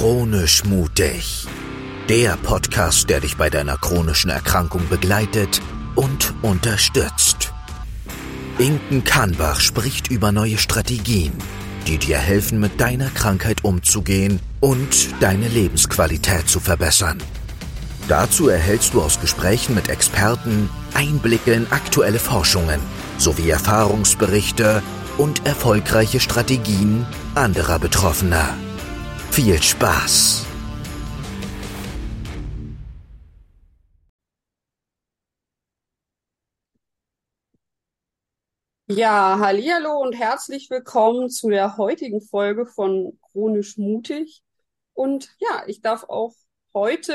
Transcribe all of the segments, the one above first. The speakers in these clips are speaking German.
Chronisch mutig. Der Podcast, der dich bei deiner chronischen Erkrankung begleitet und unterstützt. Inken Kahnbach spricht über neue Strategien, die dir helfen, mit deiner Krankheit umzugehen und deine Lebensqualität zu verbessern. Dazu erhältst du aus Gesprächen mit Experten Einblicke in aktuelle Forschungen sowie Erfahrungsberichte und erfolgreiche Strategien anderer Betroffener. Viel Spaß! Ja, hallihallo und herzlich willkommen zu der heutigen Folge von Chronisch Mutig. Und ja, ich darf auch heute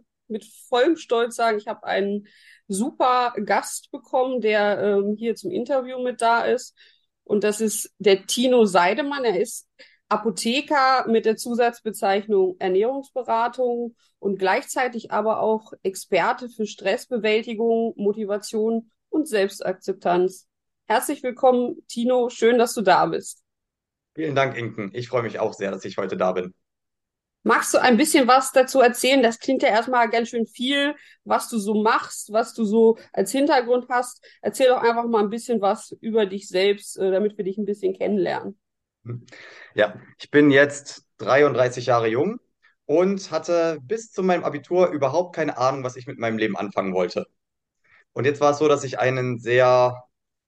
äh, mit vollem Stolz sagen, ich habe einen super Gast bekommen, der ähm, hier zum Interview mit da ist. Und das ist der Tino Seidemann. Er ist Apotheker mit der Zusatzbezeichnung Ernährungsberatung und gleichzeitig aber auch Experte für Stressbewältigung, Motivation und Selbstakzeptanz. Herzlich willkommen, Tino. Schön, dass du da bist. Vielen Dank, Inken. Ich freue mich auch sehr, dass ich heute da bin. Magst du ein bisschen was dazu erzählen? Das klingt ja erstmal ganz schön viel, was du so machst, was du so als Hintergrund hast. Erzähl doch einfach mal ein bisschen was über dich selbst, äh, damit wir dich ein bisschen kennenlernen. Ja, ich bin jetzt 33 Jahre jung und hatte bis zu meinem Abitur überhaupt keine Ahnung, was ich mit meinem Leben anfangen wollte. Und jetzt war es so, dass ich einen sehr,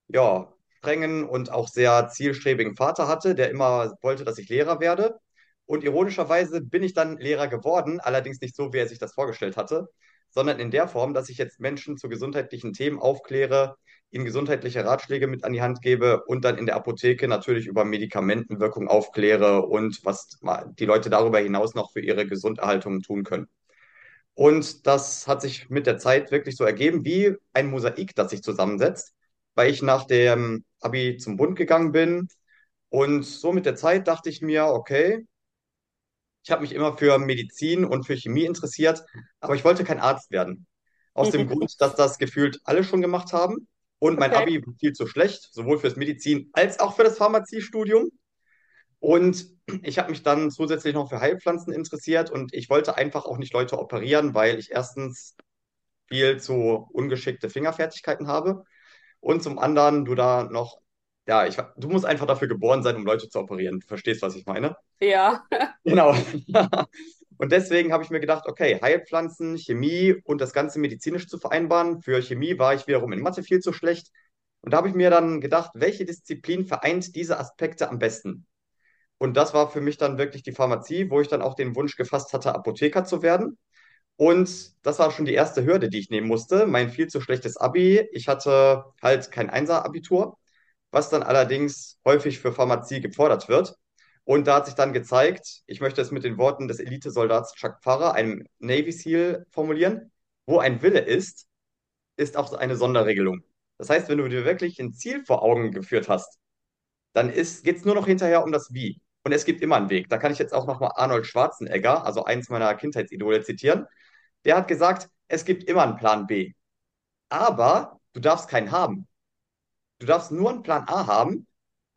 ja, strengen und auch sehr zielstrebigen Vater hatte, der immer wollte, dass ich Lehrer werde. Und ironischerweise bin ich dann Lehrer geworden, allerdings nicht so, wie er sich das vorgestellt hatte, sondern in der Form, dass ich jetzt Menschen zu gesundheitlichen Themen aufkläre, ihnen gesundheitliche Ratschläge mit an die Hand gebe und dann in der Apotheke natürlich über Medikamentenwirkung aufkläre und was die Leute darüber hinaus noch für ihre Gesunderhaltung tun können. Und das hat sich mit der Zeit wirklich so ergeben, wie ein Mosaik, das sich zusammensetzt, weil ich nach dem Abi zum Bund gegangen bin. Und so mit der Zeit dachte ich mir, okay, ich habe mich immer für Medizin und für Chemie interessiert, aber ich wollte kein Arzt werden. Aus dem Grund, dass das gefühlt alle schon gemacht haben. Und mein Okay. Abi war viel zu schlecht, sowohl fürs Medizin als auch für das Pharmaziestudium. Und ich habe mich dann zusätzlich noch für Heilpflanzen interessiert und ich wollte einfach auch nicht Leute operieren, weil ich erstens viel zu ungeschickte Fingerfertigkeiten habe und zum anderen du da noch, ja, ich, du musst einfach dafür geboren sein, um Leute zu operieren. Du verstehst, was ich meine? Ja. Genau. Und deswegen habe ich mir gedacht, okay, Heilpflanzen, Chemie und das Ganze medizinisch zu vereinbaren. Für Chemie war ich wiederum in Mathe viel zu schlecht. Und da habe ich mir dann gedacht, welche Disziplin vereint diese Aspekte am besten? Und das war für mich dann wirklich die Pharmazie, wo ich dann auch den Wunsch gefasst hatte, Apotheker zu werden. Und das war schon die erste Hürde, die ich nehmen musste. Mein viel zu schlechtes Abi. Ich hatte halt kein Einser-Abitur, was dann allerdings häufig für Pharmazie gefordert wird. Und da hat sich dann gezeigt, ich möchte es mit den Worten des Elitesoldats Chuck Pfarrer, einem Navy SEAL, formulieren, wo ein Wille ist, ist auch eine Sonderregelung. Das heißt, wenn du dir wirklich ein Ziel vor Augen geführt hast, dann geht es nur noch hinterher um das Wie. Und es gibt immer einen Weg. Da kann ich jetzt auch nochmal Arnold Schwarzenegger, also eins meiner Kindheitsidole, zitieren. Der hat gesagt, es gibt immer einen Plan B. Aber du darfst keinen haben. Du darfst nur einen Plan A haben.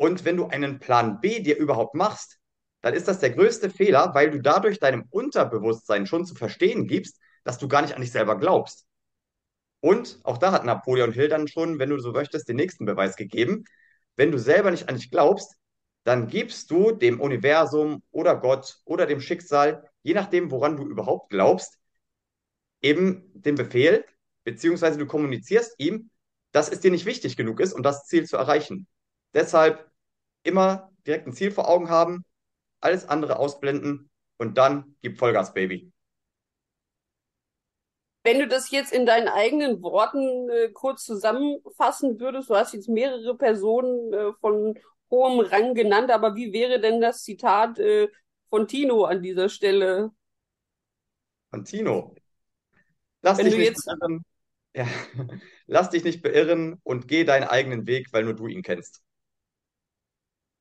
Und wenn du einen Plan B dir überhaupt machst, dann ist das der größte Fehler, weil du dadurch deinem Unterbewusstsein schon zu verstehen gibst, dass du gar nicht an dich selber glaubst. Und auch da hat Napoleon Hill dann schon, wenn du so möchtest, den nächsten Beweis gegeben. Wenn du selber nicht an dich glaubst, dann gibst du dem Universum oder Gott oder dem Schicksal, je nachdem, woran du überhaupt glaubst, eben den Befehl, beziehungsweise du kommunizierst ihm, dass es dir nicht wichtig genug ist, um das Ziel zu erreichen. Deshalb immer direkt ein Ziel vor Augen haben, alles andere ausblenden und dann gib Vollgas, Baby. Wenn du das jetzt in deinen eigenen Worten äh, kurz zusammenfassen würdest, du hast jetzt mehrere Personen äh, von hohem Rang genannt, aber wie wäre denn das Zitat äh, von Tino an dieser Stelle? Und Tino, lass Wenn dich nicht jetzt, beirren. Ja, lass dich nicht beirren und geh deinen eigenen Weg, weil nur du ihn kennst.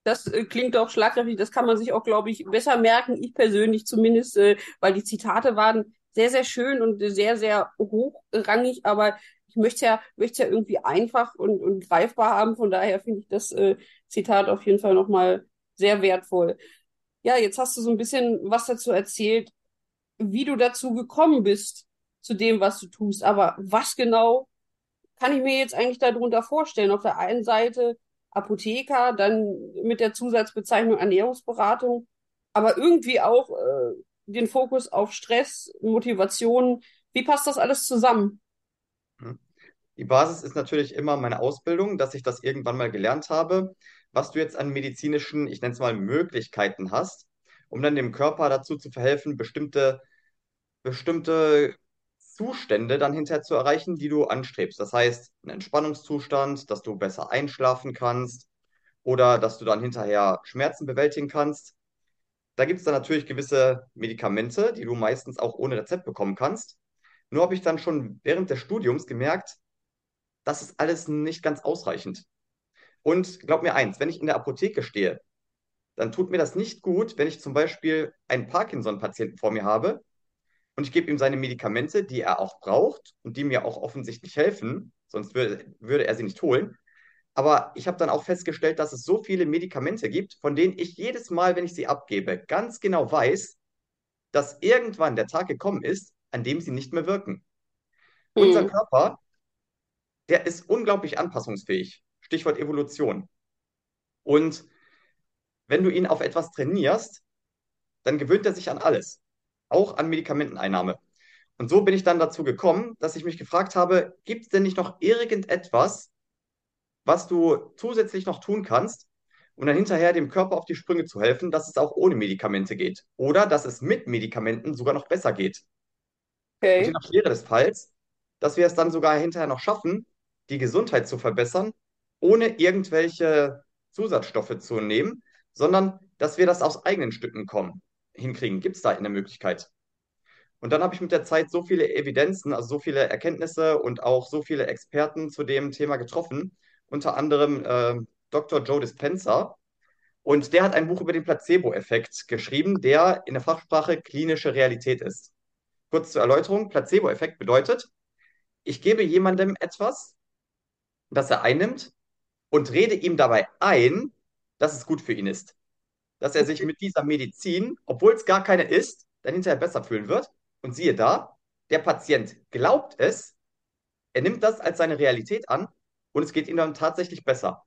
Das äh, klingt doch schlagkräftig, das kann man sich auch, glaube ich, besser merken, ich persönlich zumindest, äh, weil die Zitate waren sehr, sehr schön und sehr, sehr hochrangig, aber ich möchte ja, möchte ja irgendwie einfach und, und greifbar haben, von daher finde ich das äh, Zitat auf jeden Fall nochmal sehr wertvoll. ja, jetzt hast du so ein bisschen was dazu erzählt, wie du dazu gekommen bist, zu dem, was du tust. Aber was genau kann ich mir jetzt eigentlich darunter vorstellen? Auf der einen Seite Apotheker, dann mit der Zusatzbezeichnung Ernährungsberatung, aber irgendwie auch äh, den Fokus auf Stress, Motivation. Wie passt das alles zusammen? Hm. Die Basis ist natürlich immer meine Ausbildung, dass ich das irgendwann mal gelernt habe, was du jetzt an medizinischen, ich nenne es mal, Möglichkeiten hast, um dann dem Körper dazu zu verhelfen, bestimmte, bestimmte Zustände dann hinterher zu erreichen, die du anstrebst. Das heißt, ein Entspannungszustand, dass du besser einschlafen kannst oder dass du dann hinterher Schmerzen bewältigen kannst. Da gibt es dann natürlich gewisse Medikamente, die du meistens auch ohne Rezept bekommen kannst. Nur habe ich dann schon während des Studiums gemerkt, das ist alles nicht ganz ausreichend. Und glaub mir eins, wenn ich in der Apotheke stehe, dann tut mir das nicht gut, wenn ich zum Beispiel einen Parkinson-Patienten vor mir habe und ich gebe ihm seine Medikamente, die er auch braucht und die mir auch offensichtlich helfen, sonst würde, würde er sie nicht holen. Aber ich habe dann auch festgestellt, dass es so viele Medikamente gibt, von denen ich jedes Mal, wenn ich sie abgebe, ganz genau weiß, dass irgendwann der Tag gekommen ist, an dem sie nicht mehr wirken. Unser Hm. Körper, der ist unglaublich anpassungsfähig. Stichwort Evolution. Und wenn du ihn auf etwas trainierst, dann gewöhnt er sich an alles, auch an Medikamenteneinnahme. Und so bin ich dann dazu gekommen, dass ich mich gefragt habe, gibt es denn nicht noch irgendetwas, was du zusätzlich noch tun kannst, um dann hinterher dem Körper auf die Sprünge zu helfen, dass es auch ohne Medikamente geht oder dass es mit Medikamenten sogar noch besser geht. Und je Okay. nach Schwere des Falls, dass wir es dann sogar hinterher noch schaffen, die Gesundheit zu verbessern, ohne irgendwelche Zusatzstoffe zu nehmen, sondern dass wir das aus eigenen Stücken kommen, hinkriegen. Gibt es da eine Möglichkeit? Und dann habe ich mit der Zeit so viele Evidenzen, also so viele Erkenntnisse und auch so viele Experten zu dem Thema getroffen, unter anderem äh, Dr. Joe Dispenza. Und der hat ein Buch über den Placebo-Effekt geschrieben, der in der Fachsprache klinische Realität ist. Kurz zur Erläuterung, Placebo-Effekt bedeutet, ich gebe jemandem etwas, das er einnimmt und rede ihm dabei ein, dass es gut für ihn ist. Dass er sich mit dieser Medizin, obwohl es gar keine ist, dann hinterher besser fühlen wird. Und siehe da, der Patient glaubt es, er nimmt das als seine Realität an und es geht ihm dann tatsächlich besser.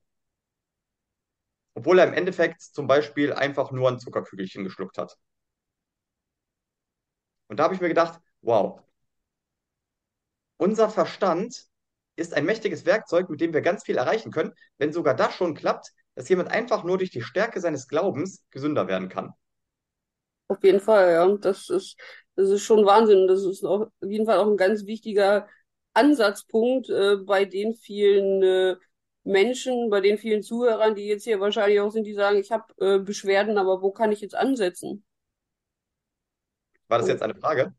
Obwohl er im Endeffekt zum Beispiel einfach nur ein Zuckerkügelchen geschluckt hat. Und da habe ich mir gedacht, wow, unser Verstand ist ein mächtiges Werkzeug, mit dem wir ganz viel erreichen können, wenn sogar das schon klappt, dass jemand einfach nur durch die Stärke seines Glaubens gesünder werden kann. Auf jeden Fall, ja. Das ist, das ist schon Wahnsinn. Das ist auf jeden Fall auch ein ganz wichtiger Ansatzpunkt äh, bei den vielen äh, Menschen, bei den vielen Zuhörern, die jetzt hier wahrscheinlich auch sind, die sagen, ich habe äh, Beschwerden, aber wo kann ich jetzt ansetzen? War das jetzt eine Frage?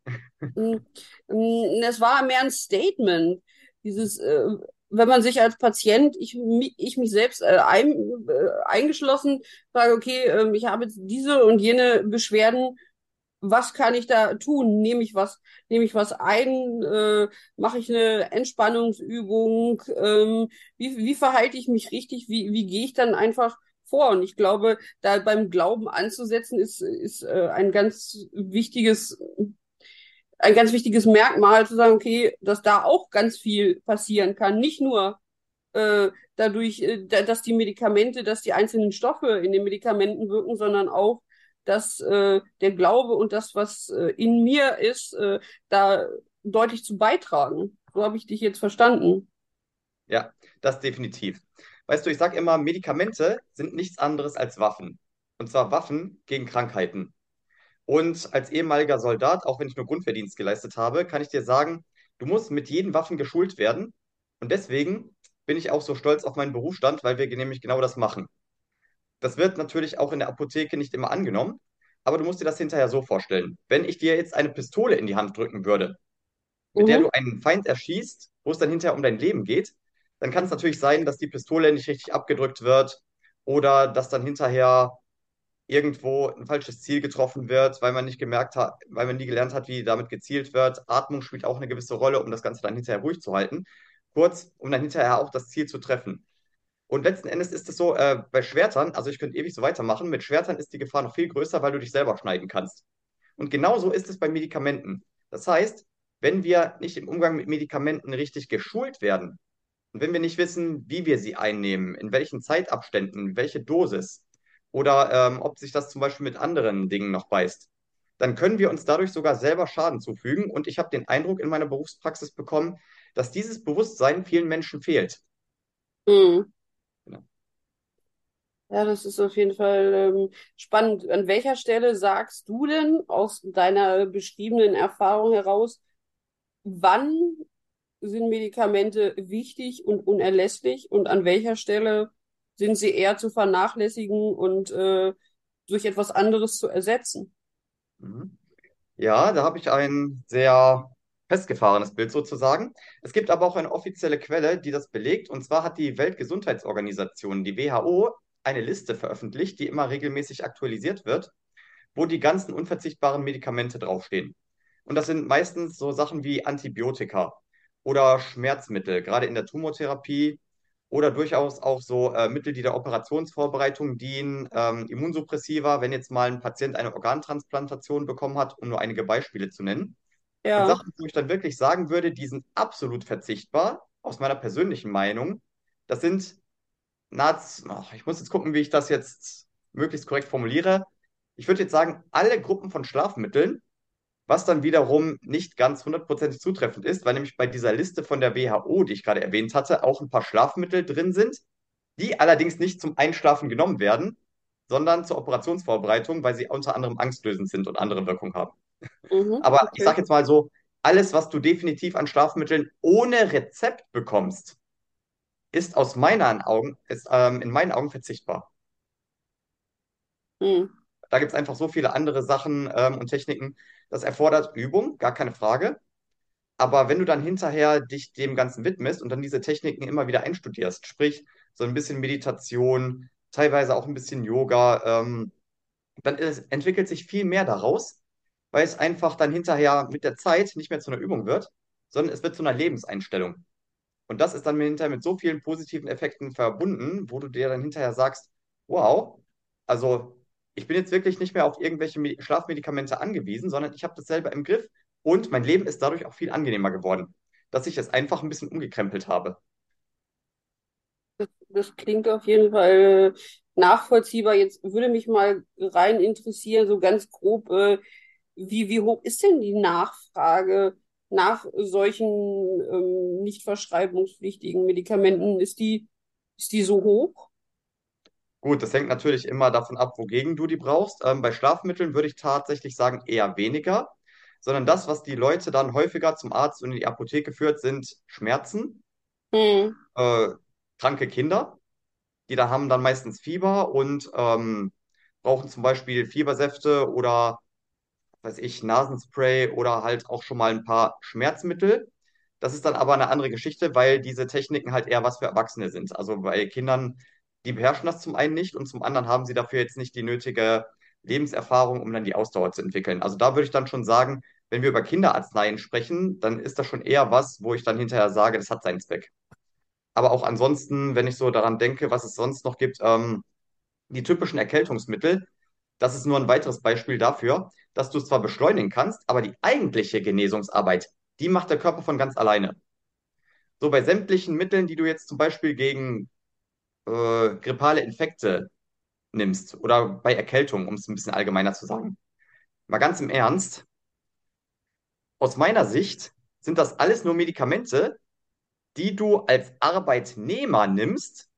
mh, mh, es war mehr ein Statement. Dieses, äh, wenn man sich als Patient, ich, ich mich selbst äh, ein, äh, eingeschlossen, sage, okay, ähm, ich habe jetzt diese und jene Beschwerden was kann ich da tun? Nehme ich was, nehme ich was ein? Äh, mache ich eine Entspannungsübung? Ähm, wie, wie verhalte ich mich richtig? Wie, wie gehe ich dann einfach vor? Und ich glaube, da beim Glauben anzusetzen, ist, ist äh, ein ganz wichtiges, ein ganz wichtiges Merkmal, zu sagen, okay, dass da auch ganz viel passieren kann. Nicht nur äh, dadurch, äh, da, dass die Medikamente, dass die einzelnen Stoffe in den Medikamenten wirken, sondern auch, dass äh, der Glaube und das, was äh, in mir ist, äh, da deutlich zu beitragen. So habe ich dich jetzt verstanden. Ja, das definitiv. Weißt du, ich sage immer, Medikamente sind nichts anderes als Waffen. Und zwar Waffen gegen Krankheiten. Und als ehemaliger Soldat, auch wenn ich nur Grundwehrdienst geleistet habe, kann ich dir sagen, du musst mit jeden Waffen geschult werden. Und deswegen bin ich auch so stolz auf meinen Berufsstand, weil wir nämlich genau das machen. Das wird natürlich auch in der Apotheke nicht immer angenommen, aber du musst dir das hinterher so vorstellen. Wenn ich dir jetzt eine Pistole in die Hand drücken würde, mit der Mhm. du einen Feind erschießt, wo es dann hinterher um dein Leben geht, dann kann es natürlich sein, dass die Pistole nicht richtig abgedrückt wird oder dass dann hinterher irgendwo ein falsches Ziel getroffen wird, weil man nicht gemerkt hat, weil man nie gelernt hat, wie damit gezielt wird. Atmung spielt auch eine gewisse Rolle, um das Ganze dann hinterher ruhig zu halten. Kurz, um dann hinterher auch das Ziel zu treffen. Und letzten Endes ist es so, äh, bei Schwertern, also ich könnte ewig so weitermachen, mit Schwertern ist die Gefahr noch viel größer, weil du dich selber schneiden kannst. Und genauso ist es bei Medikamenten. Das heißt, wenn wir nicht im Umgang mit Medikamenten richtig geschult werden und wenn wir nicht wissen, wie wir sie einnehmen, in welchen Zeitabständen, welche Dosis oder ähm, ob sich das zum Beispiel mit anderen Dingen noch beißt, dann können wir uns dadurch sogar selber Schaden zufügen. Und ich habe den Eindruck in meiner Berufspraxis bekommen, dass dieses Bewusstsein vielen Menschen fehlt. Mhm. Genau. Ja, das ist auf jeden Fall ähm, spannend. An welcher Stelle sagst du denn aus deiner beschriebenen Erfahrung heraus, wann sind Medikamente wichtig und unerlässlich und an welcher Stelle sind sie eher zu vernachlässigen und äh, durch etwas anderes zu ersetzen? Mhm. Ja, da habe ich ein sehr festgefahrenes Bild sozusagen. Es gibt aber auch eine offizielle Quelle, die das belegt. Und zwar hat die Weltgesundheitsorganisation, die WHO, eine Liste veröffentlicht, die immer regelmäßig aktualisiert wird, wo die ganzen unverzichtbaren Medikamente draufstehen. Und das sind meistens so Sachen wie Antibiotika oder Schmerzmittel, gerade in der Tumortherapie oder durchaus auch so äh, Mittel, die der Operationsvorbereitung dienen, ähm, Immunsuppressiva, wenn jetzt mal ein Patient eine Organtransplantation bekommen hat, um nur einige Beispiele zu nennen. Und Ja, Sachen, wo ich dann wirklich sagen würde, die sind absolut verzichtbar, aus meiner persönlichen Meinung, das sind nahezu, ach, ich muss jetzt gucken, wie ich das jetzt möglichst korrekt formuliere. Ich würde jetzt sagen, alle Gruppen von Schlafmitteln, was dann wiederum nicht ganz hundertprozentig zutreffend ist, weil nämlich bei dieser Liste von der WHO, die ich gerade erwähnt hatte, auch ein paar Schlafmittel drin sind, die allerdings nicht zum Einschlafen genommen werden, sondern zur Operationsvorbereitung, weil sie unter anderem angstlösend sind und andere Wirkungen haben. mhm, Aber ich okay. sage jetzt mal so, alles, was du definitiv an Schlafmitteln ohne Rezept bekommst, ist aus meinen Augen, ist, ähm, in meinen Augen verzichtbar. Mhm. Da gibt es einfach so viele andere Sachen ähm, und Techniken. Das erfordert Übung, gar keine Frage. Aber wenn du dann hinterher dich dem Ganzen widmest und dann diese Techniken immer wieder einstudierst, sprich so ein bisschen Meditation, teilweise auch ein bisschen Yoga, ähm, dann ist, entwickelt sich viel mehr daraus, weil es einfach dann hinterher mit der Zeit nicht mehr zu einer Übung wird, sondern es wird zu einer Lebenseinstellung. Und das ist dann hinterher mit so vielen positiven Effekten verbunden, wo du dir dann hinterher sagst, wow, also ich bin jetzt wirklich nicht mehr auf irgendwelche Me- Schlafmedikamente angewiesen, sondern ich habe das selber im Griff und mein Leben ist dadurch auch viel angenehmer geworden, dass ich es einfach ein bisschen umgekrempelt habe. Das, das klingt auf jeden Fall nachvollziehbar. Jetzt würde mich mal rein interessieren, so ganz grob, äh, wie, wie hoch ist denn die Nachfrage nach solchen ähm, nicht verschreibungspflichtigen Medikamenten? Ist die, ist die so hoch? Gut, das hängt natürlich immer davon ab, wogegen du die brauchst. Ähm, bei Schlafmitteln würde ich tatsächlich sagen, eher weniger, sondern das, was die Leute dann häufiger zum Arzt und in die Apotheke führt, sind Schmerzen, Hm, äh, kranke Kinder. Die da haben dann meistens Fieber und ähm, brauchen zum Beispiel Fiebersäfte oder, weiß ich, Nasenspray oder halt auch schon mal ein paar Schmerzmittel. Das ist dann aber eine andere Geschichte, weil diese Techniken halt eher was für Erwachsene sind. Also bei Kindern, die beherrschen das zum einen nicht und zum anderen haben sie dafür jetzt nicht die nötige Lebenserfahrung, um dann die Ausdauer zu entwickeln. Also da würde ich dann schon sagen, wenn wir über Kinderarzneien sprechen, dann ist das schon eher was, wo ich dann hinterher sage, das hat seinen Zweck. Aber auch ansonsten, wenn ich so daran denke, was es sonst noch gibt, ähm, die typischen Erkältungsmittel, das ist nur ein weiteres Beispiel dafür, dass du es zwar beschleunigen kannst, aber die eigentliche Genesungsarbeit, die macht der Körper von ganz alleine. So bei sämtlichen Mitteln, die du jetzt zum Beispiel gegen äh, grippale Infekte nimmst oder bei Erkältung, um es ein bisschen allgemeiner zu sagen. Mal ganz im Ernst, aus meiner Sicht sind das alles nur Medikamente, die du als Arbeitnehmer nimmst,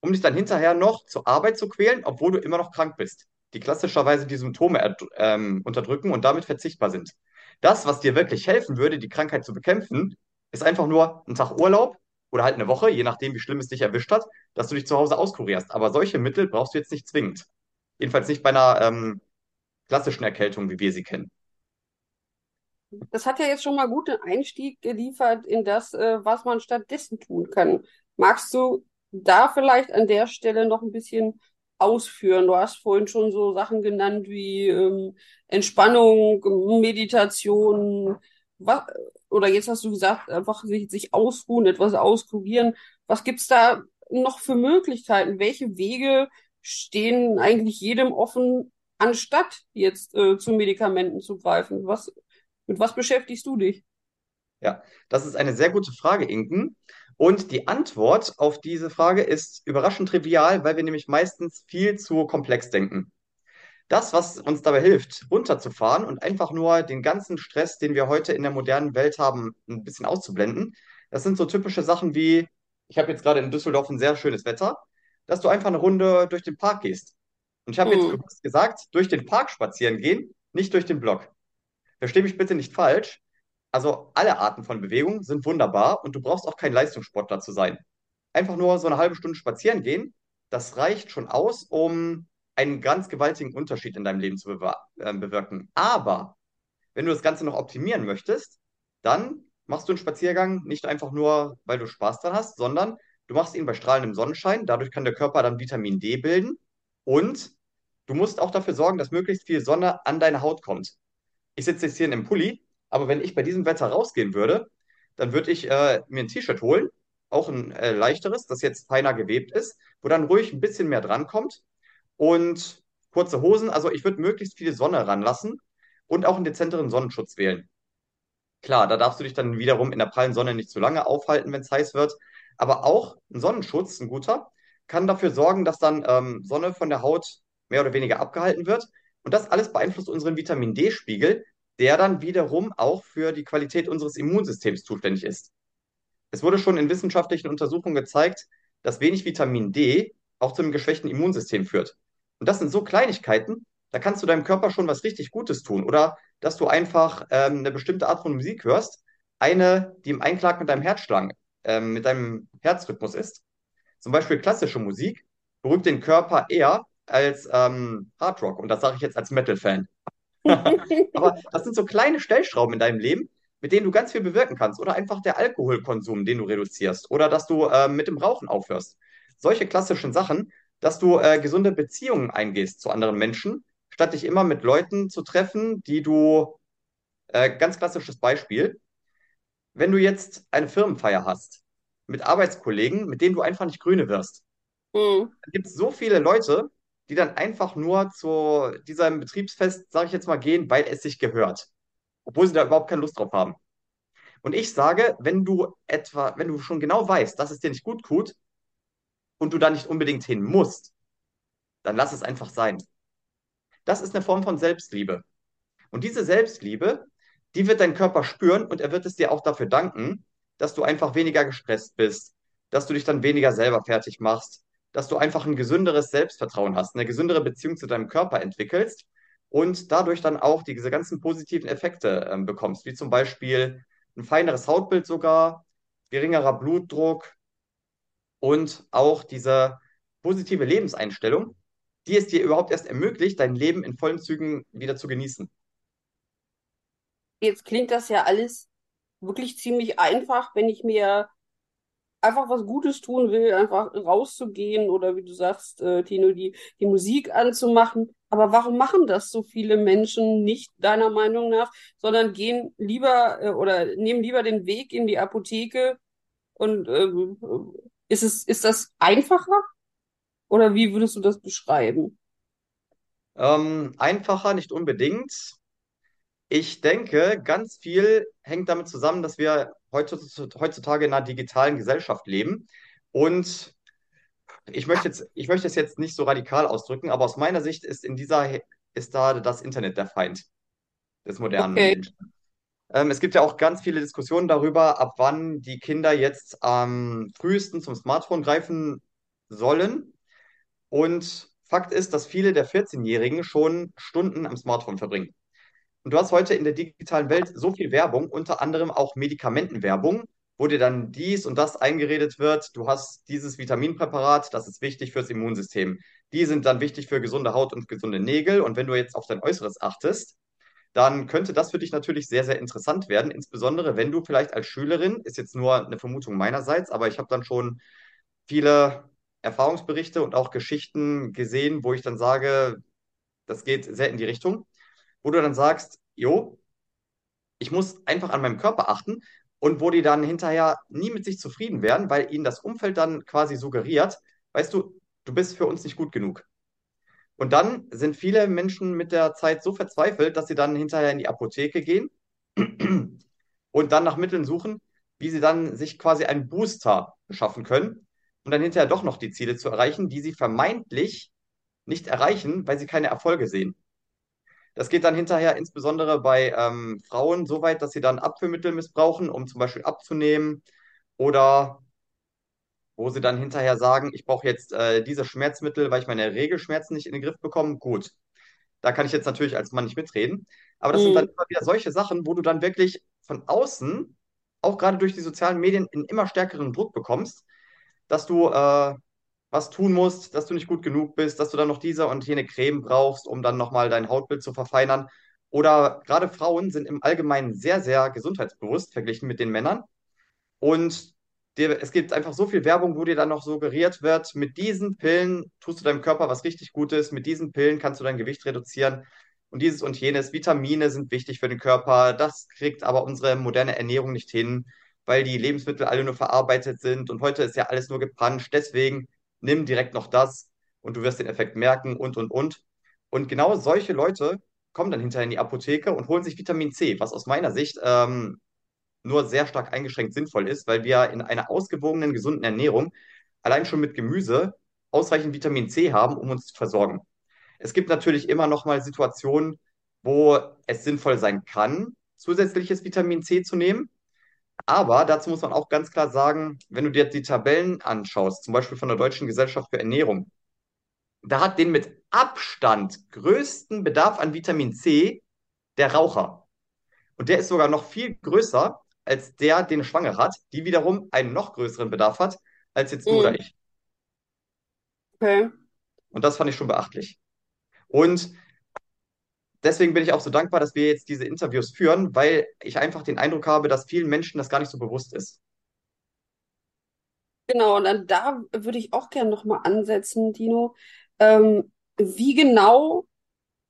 um dich dann hinterher noch zur Arbeit zu quälen, obwohl du immer noch krank bist, die klassischerweise die Symptome ähm, unterdrücken und damit verzichtbar sind. Das, was dir wirklich helfen würde, die Krankheit zu bekämpfen, ist einfach nur ein Tag Urlaub oder halt eine Woche, je nachdem, wie schlimm es dich erwischt hat, dass du dich zu Hause auskurierst. Aber solche Mittel brauchst du jetzt nicht zwingend. Jedenfalls nicht bei einer ähm, klassischen Erkältung, wie wir sie kennen. das hat ja jetzt schon mal guten Einstieg geliefert in das, äh, was man stattdessen tun kann. Magst du da vielleicht an der Stelle noch ein bisschen ausführen? Du hast vorhin schon so Sachen genannt wie ähm, Entspannung, Meditation, wa oder jetzt hast du gesagt, einfach sich, sich ausruhen, etwas auskurieren. Was gibt's da noch für Möglichkeiten? Welche Wege stehen eigentlich jedem offen, anstatt jetzt äh, zu Medikamenten zu greifen? Was, mit was beschäftigst du dich? Ja, das ist eine sehr gute Frage, Inken. Und die Antwort auf diese Frage ist überraschend trivial, weil wir nämlich meistens viel zu komplex denken. Das, was uns dabei hilft, runterzufahren und einfach nur den ganzen Stress, den wir heute in der modernen Welt haben, ein bisschen auszublenden, das sind so typische Sachen wie, ich habe jetzt gerade in Düsseldorf ein sehr schönes Wetter, dass du einfach eine Runde durch den Park gehst. Und ich habe jetzt Hm. bewusst gesagt, durch den Park spazieren gehen, nicht durch den Block. Versteh mich bitte nicht falsch. Also alle Arten von Bewegung sind wunderbar und du brauchst auch kein Leistungssportler zu sein. Einfach nur so eine halbe Stunde spazieren gehen, das reicht schon aus, um einen ganz gewaltigen Unterschied in deinem Leben zu bewa- äh, bewirken. Aber wenn du das Ganze noch optimieren möchtest, dann machst du einen Spaziergang nicht einfach nur, weil du Spaß dran hast, sondern du machst ihn bei strahlendem Sonnenschein. Dadurch kann der Körper dann Vitamin D bilden und du musst auch dafür sorgen, dass möglichst viel Sonne an deine Haut kommt. Ich sitze jetzt hier in einem Pulli, aber wenn ich bei diesem Wetter rausgehen würde, dann würde ich äh, mir ein T-Shirt holen, auch ein äh, leichteres, das jetzt feiner gewebt ist, wo dann ruhig ein bisschen mehr drankommt und kurze Hosen. Also ich würde möglichst viel Sonne ranlassen und auch einen dezenteren Sonnenschutz wählen. Klar, da darfst du dich dann wiederum in der prallen Sonne nicht zu lange aufhalten, wenn es heiß wird. Aber auch ein Sonnenschutz, ein guter, kann dafür sorgen, dass dann ähm, Sonne von der Haut mehr oder weniger abgehalten wird. Und das alles beeinflusst unseren Vitamin D-Spiegel, der dann wiederum auch für die Qualität unseres Immunsystems zuständig ist. Es wurde schon in wissenschaftlichen Untersuchungen gezeigt, dass wenig Vitamin D auch zu einem geschwächten Immunsystem führt. Und das sind so Kleinigkeiten, da kannst du deinem Körper schon was richtig Gutes tun. Oder dass du einfach ähm, eine bestimmte Art von Musik hörst, eine, die im Einklang mit deinem Herzschlag, ähm, mit deinem Herzrhythmus ist. Zum Beispiel klassische Musik beruhigt den Körper eher als ähm, Hardrock. Und das sage ich jetzt als Metal-Fan. Aber das sind so kleine Stellschrauben in deinem Leben, mit denen du ganz viel bewirken kannst. Oder einfach der Alkoholkonsum, den du reduzierst. Oder dass du äh, mit dem Rauchen aufhörst. Solche klassischen Sachen, dass du äh, gesunde Beziehungen eingehst zu anderen Menschen, statt dich immer mit Leuten zu treffen, die du, äh, ganz klassisches Beispiel, wenn du jetzt eine Firmenfeier hast mit Arbeitskollegen, mit denen du einfach nicht grüne wirst, Hm. dann gibt es so viele Leute, die dann einfach nur zu diesem Betriebsfest, sage ich jetzt mal, gehen, weil es sich gehört obwohl sie da überhaupt keine Lust drauf haben. Und ich sage, wenn du etwa, wenn du schon genau weißt, dass es dir nicht gut tut und du da nicht unbedingt hin musst, dann lass es einfach sein. Das ist eine Form von Selbstliebe. Und diese Selbstliebe, die wird dein Körper spüren und er wird es dir auch dafür danken, dass du einfach weniger gestresst bist, dass du dich dann weniger selber fertig machst, dass du einfach ein gesünderes Selbstvertrauen hast, eine gesündere Beziehung zu deinem Körper entwickelst und dadurch dann auch diese ganzen positiven Effekte ähm, bekommst, wie zum Beispiel ein feineres Hautbild sogar, geringerer Blutdruck und auch diese positive Lebenseinstellung, die es dir überhaupt erst ermöglicht, dein Leben in vollen Zügen wieder zu genießen. Jetzt klingt das ja alles wirklich ziemlich einfach, wenn ich mir einfach was Gutes tun will, einfach rauszugehen oder wie du sagst, äh, Tino, die, die Musik anzumachen. Aber warum machen das so viele Menschen nicht, deiner Meinung nach, sondern gehen lieber äh, oder nehmen lieber den Weg in die Apotheke und ähm, ist es, ist das einfacher? Oder wie würdest du das beschreiben? Ähm, einfacher nicht unbedingt. Ich denke, ganz viel hängt damit zusammen, dass wir heutzutage in einer digitalen Gesellschaft leben. Und ich möchte jetzt, ich möchte es jetzt nicht so radikal ausdrücken, aber aus meiner Sicht ist in dieser, ist da das Internet der Feind des modernen Okay. Menschen. Ähm, es gibt ja auch ganz viele Diskussionen darüber, ab wann die Kinder jetzt am frühesten zum Smartphone greifen sollen. Und Fakt ist, dass viele der 14-Jährigen schon Stunden am Smartphone verbringen. Und du hast heute in der digitalen Welt so viel Werbung, unter anderem auch Medikamentenwerbung, wo dir dann dies und das eingeredet wird. Du hast dieses Vitaminpräparat, das ist wichtig fürs Immunsystem. Die sind dann wichtig für gesunde Haut und gesunde Nägel. Und wenn du jetzt auf dein Äußeres achtest, dann könnte das für dich natürlich sehr, sehr interessant werden. Insbesondere wenn du vielleicht als Schülerin, ist jetzt nur eine Vermutung meinerseits, aber ich habe dann schon viele Erfahrungsberichte und auch Geschichten gesehen, wo ich dann sage, das geht sehr in die Richtung, wo du dann sagst, jo, ich muss einfach an meinem Körper achten und wo die dann hinterher nie mit sich zufrieden werden, weil ihnen das Umfeld dann quasi suggeriert, weißt du, du bist für uns nicht gut genug. Und dann sind viele Menschen mit der Zeit so verzweifelt, dass sie dann hinterher in die Apotheke gehen und dann nach Mitteln suchen, wie sie dann sich quasi einen Booster beschaffen können, um dann hinterher doch noch die Ziele zu erreichen, die sie vermeintlich nicht erreichen, weil sie keine Erfolge sehen. Das geht dann hinterher insbesondere bei ähm, Frauen so weit, dass sie dann Abführmittel missbrauchen, um zum Beispiel abzunehmen oder wo sie dann hinterher sagen, ich brauche jetzt äh, diese Schmerzmittel, weil ich meine Regelschmerzen nicht in den Griff bekomme. Gut, da kann ich jetzt natürlich als Mann nicht mitreden. Aber das sind dann Mhm. immer wieder solche Sachen, wo du dann wirklich von außen, auch gerade durch die sozialen Medien, einen immer stärkeren Druck bekommst, dass du äh, was tun musst, dass du nicht gut genug bist, dass du dann noch diese und jene Creme brauchst, um dann nochmal dein Hautbild zu verfeinern. Oder gerade Frauen sind im Allgemeinen sehr, sehr gesundheitsbewusst verglichen mit den Männern. Und dir, es gibt einfach so viel Werbung, wo dir dann noch suggeriert wird, mit diesen Pillen tust du deinem Körper was richtig Gutes, mit diesen Pillen kannst du dein Gewicht reduzieren. Und dieses und jenes, Vitamine sind wichtig für den Körper. Das kriegt aber unsere moderne Ernährung nicht hin, weil die Lebensmittel alle nur verarbeitet sind. Und heute ist ja alles nur gepanscht. Deswegen nimm direkt noch das und du wirst den Effekt merken und, und, und. Und genau solche Leute kommen dann hinterher in die Apotheke und holen sich Vitamin C, was aus meiner Sicht ähm, nur sehr stark eingeschränkt sinnvoll ist, weil wir in einer ausgewogenen, gesunden Ernährung allein schon mit Gemüse ausreichend Vitamin C haben, um uns zu versorgen. Es gibt natürlich immer noch mal Situationen, wo es sinnvoll sein kann, zusätzliches Vitamin C zu nehmen. Aber dazu muss man auch ganz klar sagen, wenn du dir die Tabellen anschaust, zum Beispiel von der Deutschen Gesellschaft für Ernährung, da hat den mit Abstand größten Bedarf an Vitamin C der Raucher. Und der ist sogar noch viel größer als der, den eine Schwangere hat, die wiederum einen noch größeren Bedarf hat als jetzt du oder Mhm. ich. Okay. Und das fand ich schon beachtlich. Und deswegen bin ich auch so dankbar, dass wir jetzt diese Interviews führen, weil ich einfach den Eindruck habe, dass vielen Menschen das gar nicht so bewusst ist. Genau, und dann da würde ich auch gerne nochmal ansetzen, Dino. Ähm, wie genau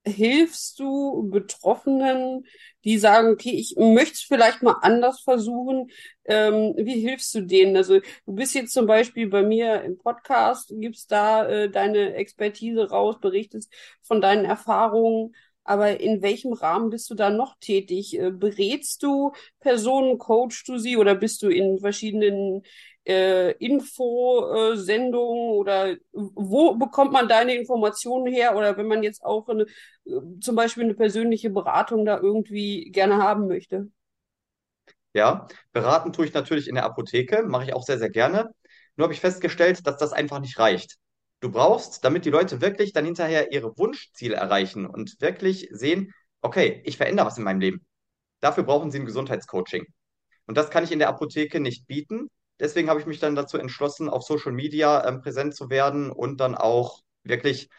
hilfst du Betroffenen, die sagen, okay, ich möchte es vielleicht mal anders versuchen? Ähm, wie hilfst du denen? Also du bist jetzt zum Beispiel bei mir im Podcast, gibst da äh, deine Expertise raus, berichtest von deinen Erfahrungen. Aber in welchem Rahmen bist du da noch tätig? Äh, berätst du Personen, coachst du sie oder bist du in verschiedenen äh, Infosendungen oder wo bekommt man deine Informationen her? Oder wenn man jetzt auch eine zum Beispiel eine persönliche Beratung da irgendwie gerne haben möchte. Ja, beraten tue ich natürlich in der Apotheke, mache ich auch sehr, sehr gerne. Nur habe ich festgestellt, dass das einfach nicht reicht. Du brauchst, damit die Leute wirklich dann hinterher ihre Wunschziele erreichen und wirklich sehen, okay, ich verändere was in meinem Leben. Dafür brauchen sie ein Gesundheitscoaching. Und das kann ich in der Apotheke nicht bieten. Deswegen habe ich mich dann dazu entschlossen, auf Social Media ähm, präsent zu werden und dann auch wirklich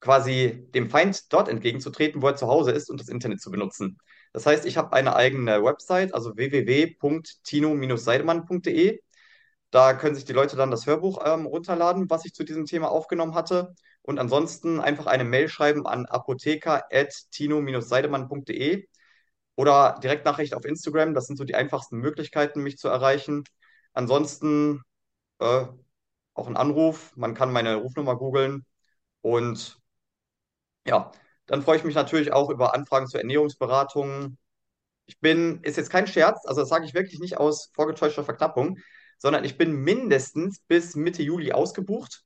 quasi dem Feind dort entgegenzutreten, wo er zu Hause ist und das Internet zu benutzen. Das heißt, ich habe eine eigene Website, also www.tino-seidemann.de. Da können sich die Leute dann das Hörbuch ähm, runterladen, was ich zu diesem Thema aufgenommen hatte. Und ansonsten einfach eine Mail schreiben an apotheker.tino-seidemann.de oder Direktnachricht auf Instagram. Das sind so die einfachsten Möglichkeiten, mich zu erreichen. Ansonsten äh, auch ein Anruf. Man kann meine Rufnummer googeln. Und ja, dann freue ich mich natürlich auch über Anfragen zur Ernährungsberatung. Ich bin, ist jetzt kein Scherz, also das sage ich wirklich nicht aus vorgetäuschter Verknappung, sondern ich bin mindestens bis Mitte Juli ausgebucht.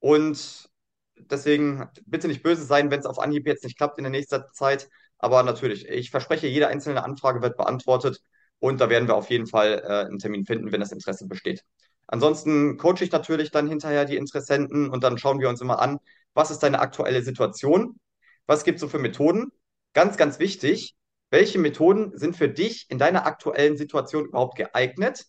Und deswegen bitte nicht böse sein, wenn es auf Anhieb jetzt nicht klappt in der nächsten Zeit. Aber natürlich, ich verspreche, jede einzelne Anfrage wird beantwortet und da werden wir auf jeden Fall äh, einen Termin finden, wenn das Interesse besteht. Ansonsten coache ich natürlich dann hinterher die Interessenten und dann schauen wir uns immer an, was ist deine aktuelle Situation? Was gibt es so für Methoden? Ganz, ganz wichtig, welche Methoden sind für dich in deiner aktuellen Situation überhaupt geeignet?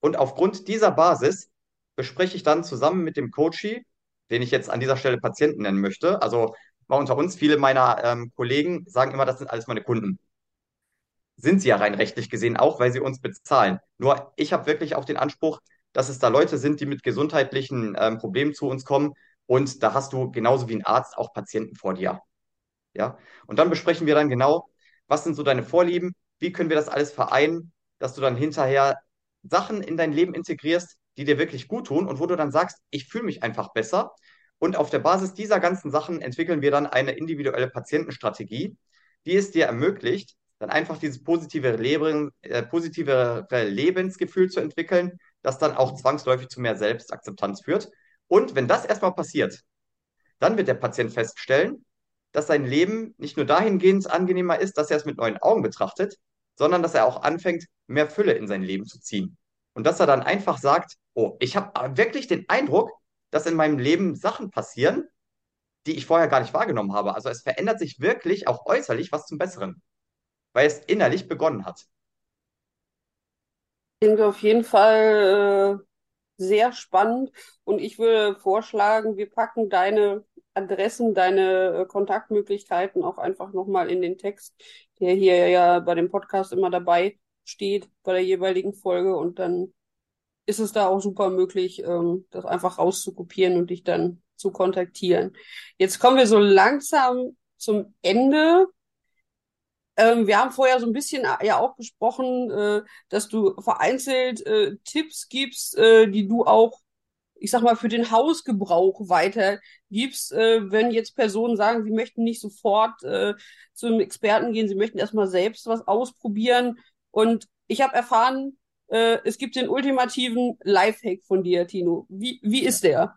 Und aufgrund dieser Basis bespreche ich dann zusammen mit dem Coachee, den ich jetzt an dieser Stelle Patienten nennen möchte. Also mal unter uns, viele meiner ähm, Kollegen sagen immer, das sind alles meine Kunden. Sind sie ja rein rechtlich gesehen auch, weil sie uns bezahlen. Nur ich habe wirklich auch den Anspruch, dass es da Leute sind, die mit gesundheitlichen ähm, Problemen zu uns kommen. Und da hast du genauso wie ein Arzt auch Patienten vor dir. Ja? Und dann besprechen wir dann genau, was sind so deine Vorlieben, wie können wir das alles vereinen dass du dann hinterher Sachen in dein Leben integrierst, die dir wirklich gut tun und wo du dann sagst, ich fühle mich einfach besser. Und auf der Basis dieser ganzen Sachen entwickeln wir dann eine individuelle Patientenstrategie, die es dir ermöglicht, dann einfach dieses positive, Leben, äh, positive Lebensgefühl zu entwickeln, das dann auch zwangsläufig zu mehr Selbstakzeptanz führt. Und wenn das erstmal passiert, dann wird der Patient feststellen, dass sein Leben nicht nur dahingehend angenehmer ist, dass er es mit neuen Augen betrachtet, sondern dass er auch anfängt, mehr Fülle in sein Leben zu ziehen. Und dass er dann einfach sagt, oh, ich habe wirklich den Eindruck, dass in meinem Leben Sachen passieren, die ich vorher gar nicht wahrgenommen habe. Also es verändert sich wirklich auch äußerlich was zum Besseren, weil es innerlich begonnen hat. Klingt auf jeden Fall äh, sehr spannend und ich würde vorschlagen, wir packen deine Adressen, deine äh, Kontaktmöglichkeiten auch einfach nochmal in den Text, der hier ja bei dem Podcast immer dabei steht, bei der jeweiligen Folge und dann ist es da auch super möglich, ähm, das einfach rauszukopieren und dich dann zu kontaktieren. Jetzt kommen wir so langsam zum Ende. Ähm, wir haben vorher so ein bisschen äh, ja auch gesprochen, äh, dass du vereinzelt äh, Tipps gibst, äh, die du auch, ich sag mal, für den Hausgebrauch weitergibst. Äh, wenn jetzt Personen sagen, sie möchten nicht sofort äh, zum Experten gehen, sie möchten erstmal selbst was ausprobieren. Und ich habe erfahren, es gibt den ultimativen Lifehack von dir, Tino. Wie, wie ist der?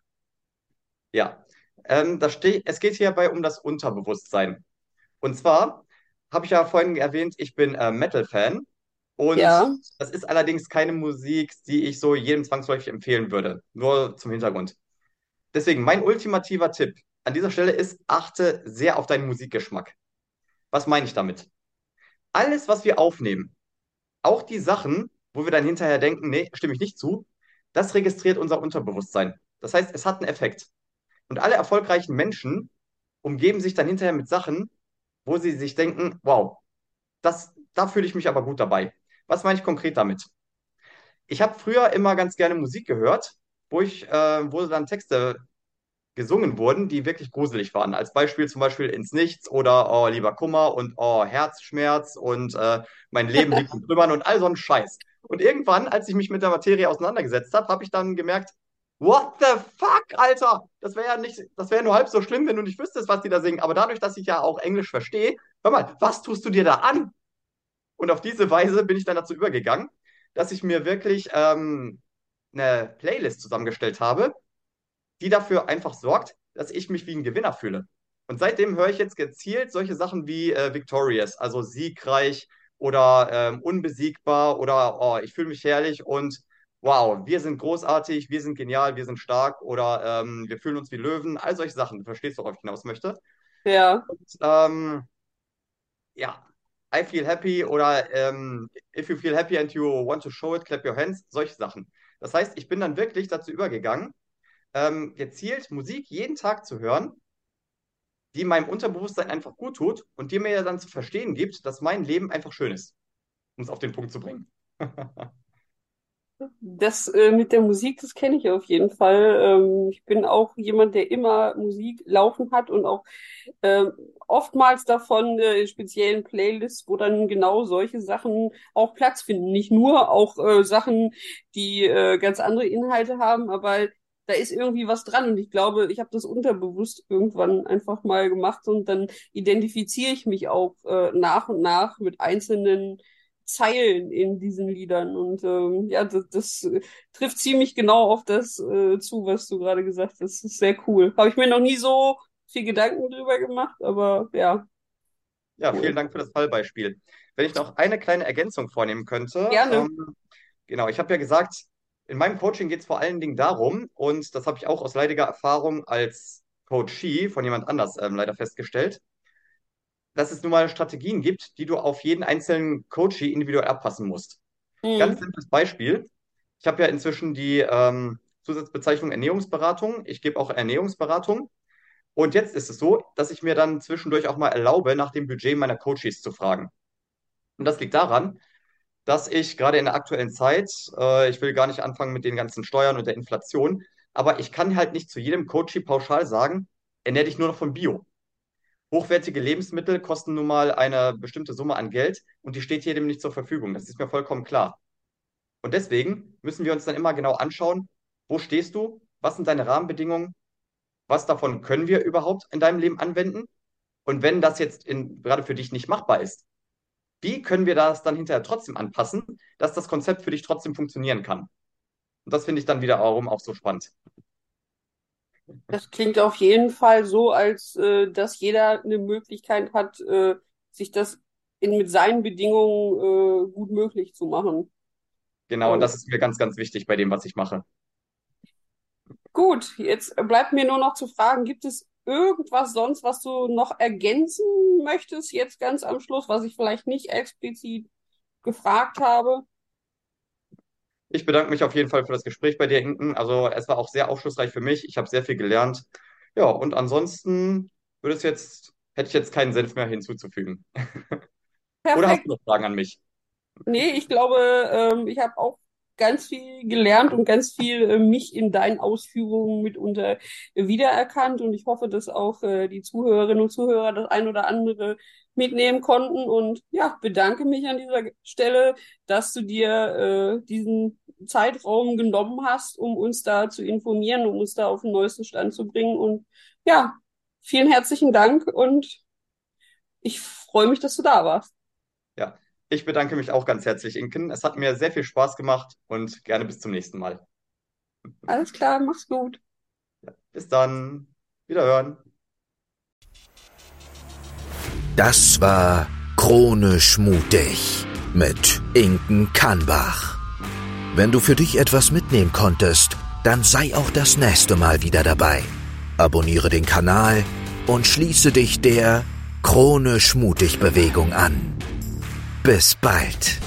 Ja, ähm, da steht, es geht hierbei um das Unterbewusstsein. Und zwar habe ich ja vorhin erwähnt, ich bin äh, Metal-Fan. Und Ja, das ist allerdings keine Musik, die ich so jedem zwangsläufig empfehlen würde. Nur zum Hintergrund. Deswegen mein ultimativer Tipp an dieser Stelle ist, achte sehr auf deinen Musikgeschmack. Was meine ich damit? Alles, was wir aufnehmen, auch die Sachen, wo wir dann hinterher denken, nee, stimme ich nicht zu, das registriert unser Unterbewusstsein. Das heißt, es hat einen Effekt. Und alle erfolgreichen Menschen umgeben sich dann hinterher mit Sachen, wo sie sich denken, wow, das, da fühle ich mich aber gut dabei. Was meine ich konkret damit? Ich habe früher immer ganz gerne Musik gehört, wo ich, äh, wo dann Texte gesungen wurden, die wirklich gruselig waren. Als Beispiel zum Beispiel Ins Nichts oder Oh, lieber Kummer und Oh, Herzschmerz und äh, Mein Leben liegt in Trümmern und all so ein Scheiß. Und irgendwann, als ich mich mit der Materie auseinandergesetzt habe, habe ich dann gemerkt, What the fuck, Alter? Das wäre ja nicht, das wäre nur halb so schlimm, wenn du nicht wüsstest, was die da singen. Aber dadurch, dass ich ja auch Englisch verstehe, hör mal, was tust du dir da an? Und auf diese Weise bin ich dann dazu übergegangen, dass ich mir wirklich ähm, eine Playlist zusammengestellt habe, die dafür einfach sorgt, dass ich mich wie ein Gewinner fühle. Und seitdem höre ich jetzt gezielt solche Sachen wie äh, Victorious, also siegreich oder ähm, unbesiegbar oder oh, ich fühle mich herrlich und wow, wir sind großartig, wir sind genial, wir sind stark oder ähm, wir fühlen uns wie Löwen, all solche Sachen. Du verstehst, worauf ich hinaus möchte. ja. Und, ähm, ja, I feel happy oder ähm, if you feel happy and you want to show it, clap your hands, solche Sachen. Das heißt, ich bin dann wirklich dazu übergegangen, ähm, gezielt Musik jeden Tag zu hören, die meinem Unterbewusstsein einfach gut tut und die mir ja dann zu verstehen gibt, dass mein Leben einfach schön ist, um es auf den Punkt zu bringen. Das äh, mit der Musik, das kenne ich auf jeden Fall. Ähm, ich bin auch jemand, der immer Musik laufen hat und auch ähm, oftmals davon äh, in speziellen Playlists, wo dann genau solche Sachen auch Platz finden. Nicht nur auch äh, Sachen, die äh, ganz andere Inhalte haben, aber da ist irgendwie was dran und ich glaube, ich habe das unterbewusst irgendwann einfach mal gemacht und dann identifiziere ich mich auch äh, nach und nach mit einzelnen Zeilen in diesen Liedern. Und ähm, ja, das, das äh, trifft ziemlich genau auf das äh, zu, was du gerade gesagt hast. Das ist sehr cool. Habe ich mir noch nie so viel Gedanken drüber gemacht, aber ja, Ja, vielen. Dank für das Fallbeispiel. Wenn ich noch eine kleine Ergänzung vornehmen könnte, Gerne. ähm, genau, ich habe ja gesagt, in meinem Coaching geht es vor allen Dingen darum, und das habe ich auch aus leidiger Erfahrung als Coachee von jemand anders ähm, leider festgestellt, dass es nun mal Strategien gibt, die du auf jeden einzelnen Coachee individuell abpassen musst. Ganz Mhm. simples Beispiel. Ich habe ja inzwischen die ähm, Zusatzbezeichnung Ernährungsberatung. Ich gebe auch Ernährungsberatung. Und jetzt ist es so, dass ich mir dann zwischendurch auch mal erlaube, nach dem Budget meiner Coaches zu fragen. Und das liegt daran, dass ich gerade in der aktuellen Zeit, äh, ich will gar nicht anfangen mit den ganzen Steuern und der Inflation, aber ich kann halt nicht zu jedem Coachee pauschal sagen, ernähr dich nur noch von Bio. Hochwertige Lebensmittel kosten nun mal eine bestimmte Summe an Geld und die steht jedem nicht zur Verfügung. Das ist mir vollkommen klar. Und deswegen müssen wir uns dann immer genau anschauen, wo stehst du, was sind deine Rahmenbedingungen, was davon können wir überhaupt in deinem Leben anwenden und wenn das jetzt in, gerade für dich nicht machbar ist, wie können wir das dann hinterher trotzdem anpassen, dass das Konzept für dich trotzdem funktionieren kann? Und das finde ich dann wiederum auch so spannend. Das klingt auf jeden Fall so, als äh, dass jeder eine Möglichkeit hat, äh, sich das in, mit seinen Bedingungen äh, gut möglich zu machen. Genau, und das ist mir ganz, ganz wichtig bei dem, was ich mache. Gut, jetzt bleibt mir nur noch zu fragen, gibt es irgendwas sonst, was du noch ergänzen möchtest, jetzt ganz am Schluss, was ich vielleicht nicht explizit gefragt habe? Ich bedanke mich auf jeden Fall für das Gespräch bei dir, Inken. Also es war auch sehr aufschlussreich für mich. Ich habe sehr viel gelernt. Ja, und ansonsten würde es jetzt, hätte ich jetzt keinen Senf mehr hinzuzufügen. Oder hast du noch Fragen an mich? Nee, ich glaube, ähm, ich habe auch ganz viel gelernt und ganz viel äh, mich in deinen Ausführungen mitunter wiedererkannt. Und ich hoffe, dass auch äh, die Zuhörerinnen und Zuhörer das ein oder andere mitnehmen konnten. Und ja, bedanke mich an dieser Stelle, dass du dir äh, diesen Zeitraum genommen hast, um uns da zu informieren, um uns da auf den neuesten Stand zu bringen. Und ja, vielen herzlichen Dank und ich freue mich, dass du da warst. Ja, ich bedanke mich auch ganz herzlich, Inken. Es hat mir sehr viel Spaß gemacht und gerne bis zum nächsten Mal. Alles klar, mach's gut. Bis dann. Wiederhören. Das war Chronisch mutig mit Inken Kannbach. Wenn du für dich etwas mitnehmen konntest, dann sei auch das nächste Mal wieder dabei. Abonniere den Kanal und schließe dich der Chronisch mutig Bewegung an. Bis bald.